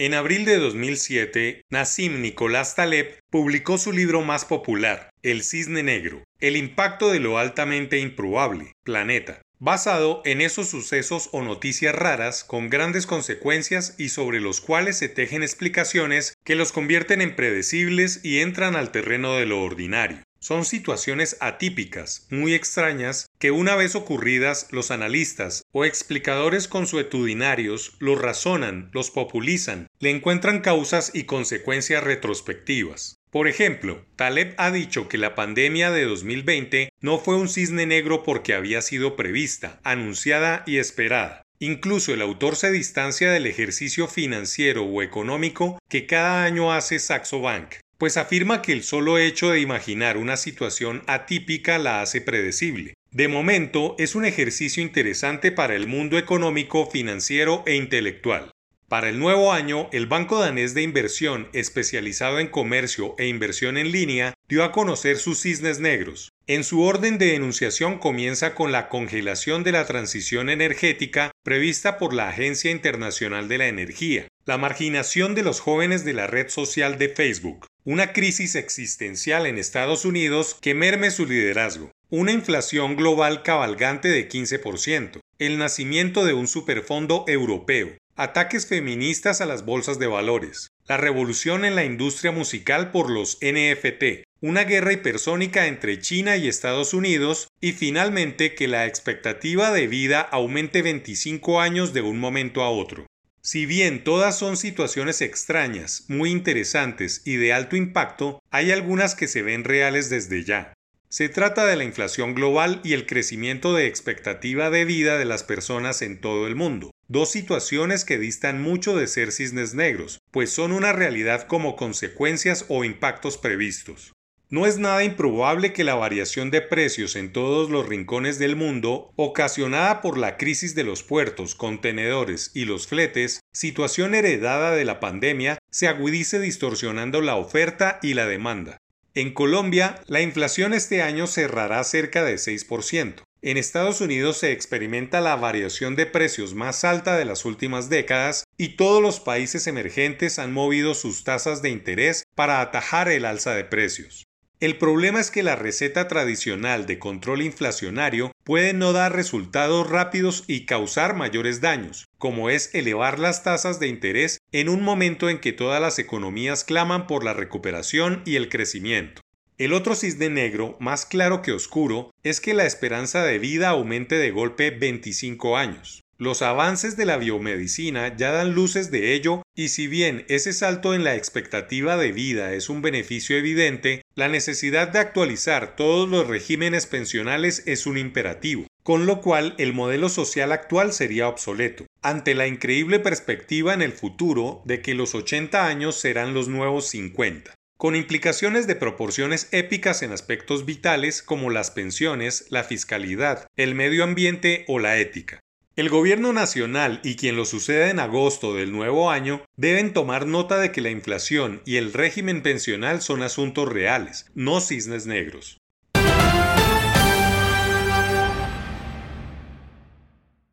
En abril de 2007, Nassim Nicolás Taleb publicó su libro más popular, El Cisne Negro, el impacto de lo altamente improbable, planeta, basado en esos sucesos o noticias raras con grandes consecuencias y sobre los cuales se tejen explicaciones que los convierten en predecibles y entran al terreno de lo ordinario. Son situaciones atípicas, muy extrañas, que una vez ocurridas los analistas o explicadores consuetudinarios los razonan, los populizan, le encuentran causas y consecuencias retrospectivas. Por ejemplo, Taleb ha dicho que la pandemia de 2020 no fue un cisne negro porque había sido prevista, anunciada y esperada. Incluso el autor se distancia del ejercicio financiero o económico que cada año hace Saxo Bank, pues afirma que el solo hecho de imaginar una situación atípica la hace predecible. De momento, es un ejercicio interesante para el mundo económico, financiero e intelectual. Para el nuevo año, el Banco Danés de Inversión, especializado en comercio e inversión en línea, dio a conocer sus cisnes negros. En su orden de enunciación comienza con la congelación de la transición energética prevista por la Agencia Internacional de la Energía, la marginación de los jóvenes de la red social de Facebook, una crisis existencial en Estados Unidos que merme su liderazgo, una inflación global cabalgante de 15%, el nacimiento de un superfondo europeo, ataques feministas a las bolsas de valores, la revolución en la industria musical por los NFT, una guerra hipersónica entre China y Estados Unidos. Y finalmente que la expectativa de vida aumente 25 años de un momento a otro. Si bien todas son situaciones extrañas, muy interesantes y de alto impacto, hay algunas que se ven reales desde ya. Se trata de la inflación global y el crecimiento de expectativa de vida de las personas en todo el mundo, dos situaciones que distan mucho de ser cisnes negros, pues son una realidad como consecuencias o impactos previstos. No es nada improbable que la variación de precios en todos los rincones del mundo, ocasionada por la crisis de los puertos, contenedores y los fletes, situación heredada de la pandemia, se agudice distorsionando la oferta y la demanda. En Colombia, la inflación este año cerrará cerca de 6%. En Estados Unidos se experimenta la variación de precios más alta de las últimas décadas y todos los países emergentes han movido sus tasas de interés para atajar el alza de precios. El problema es que la receta tradicional de control inflacionario puede no dar resultados rápidos y causar mayores daños, como es elevar las tasas de interés en un momento en que todas las economías claman por la recuperación y el crecimiento. El otro cisne negro, más claro que oscuro, es que la esperanza de vida aumente de golpe 25 años. Los avances de la biomedicina ya dan luces de ello y si bien ese salto en la expectativa de vida es un beneficio evidente, la necesidad de actualizar todos los regímenes pensionales es un imperativo, con lo cual el modelo social actual sería obsoleto, ante la increíble perspectiva en el futuro de que los 80 años serán los nuevos 50 con implicaciones de proporciones épicas en aspectos vitales como las pensiones, la fiscalidad, el medio ambiente o la ética. El gobierno nacional y quien lo suceda en agosto del nuevo año deben tomar nota de que la inflación y el régimen pensional son asuntos reales, no cisnes negros.